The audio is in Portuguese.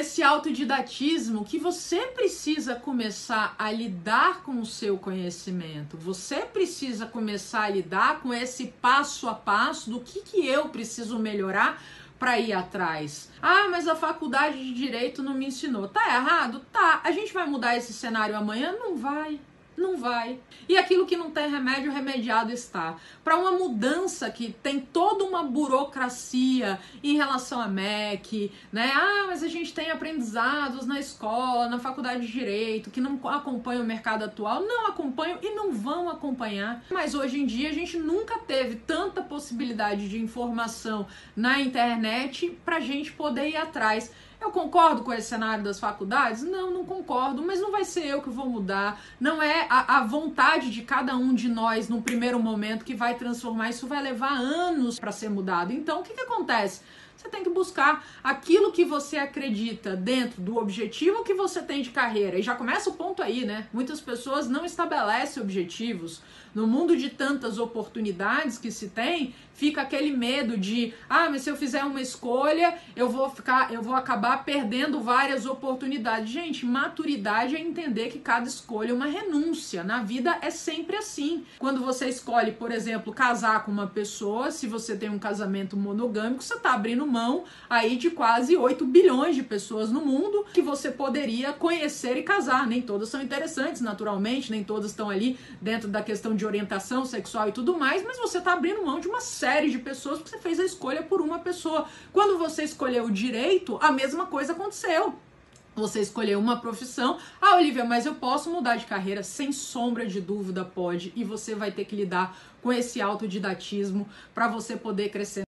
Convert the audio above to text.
esse autodidatismo que você precisa começar a lidar com o seu conhecimento. Você precisa começar a lidar com esse passo a passo do que, que eu preciso melhorar para ir atrás. Ah, mas a faculdade de direito não me ensinou. Tá errado? Tá. A gente vai mudar esse cenário amanhã? Não vai. Não vai. E aquilo que não tem remédio, remediado está. Para uma mudança que tem toda uma burocracia em relação a MEC, né? Ah, mas a gente tem aprendizados na escola, na faculdade de direito, que não acompanham o mercado atual. Não acompanham e não vão acompanhar. Mas hoje em dia a gente nunca teve tanta possibilidade de informação na internet para gente poder ir atrás. Eu concordo com esse cenário das faculdades? Não, não concordo, mas não vai ser eu que vou mudar. Não é a, a vontade de cada um de nós no primeiro momento que vai transformar. Isso vai levar anos para ser mudado. Então, o que, que acontece? Você tem que buscar aquilo que você acredita dentro do objetivo que você tem de carreira. E já começa o ponto aí, né? Muitas pessoas não estabelecem objetivos. No mundo de tantas oportunidades que se tem, fica aquele medo de, ah, mas se eu fizer uma escolha, eu vou ficar, eu vou acabar perdendo várias oportunidades. Gente, maturidade é entender que cada escolha é uma renúncia. Na vida é sempre assim. Quando você escolhe, por exemplo, casar com uma pessoa, se você tem um casamento monogâmico, você está abrindo mão aí de quase 8 bilhões de pessoas no mundo que você poderia conhecer e casar. Nem todas são interessantes, naturalmente, nem todas estão ali dentro da questão de orientação sexual e tudo mais, mas você está abrindo mão de uma série de pessoas porque você fez a escolha por uma pessoa. Quando você escolheu o direito, a mesma coisa aconteceu. Você escolheu uma profissão. Ah, Olivia, mas eu posso mudar de carreira? Sem sombra de dúvida, pode. E você vai ter que lidar com esse autodidatismo para você poder crescer.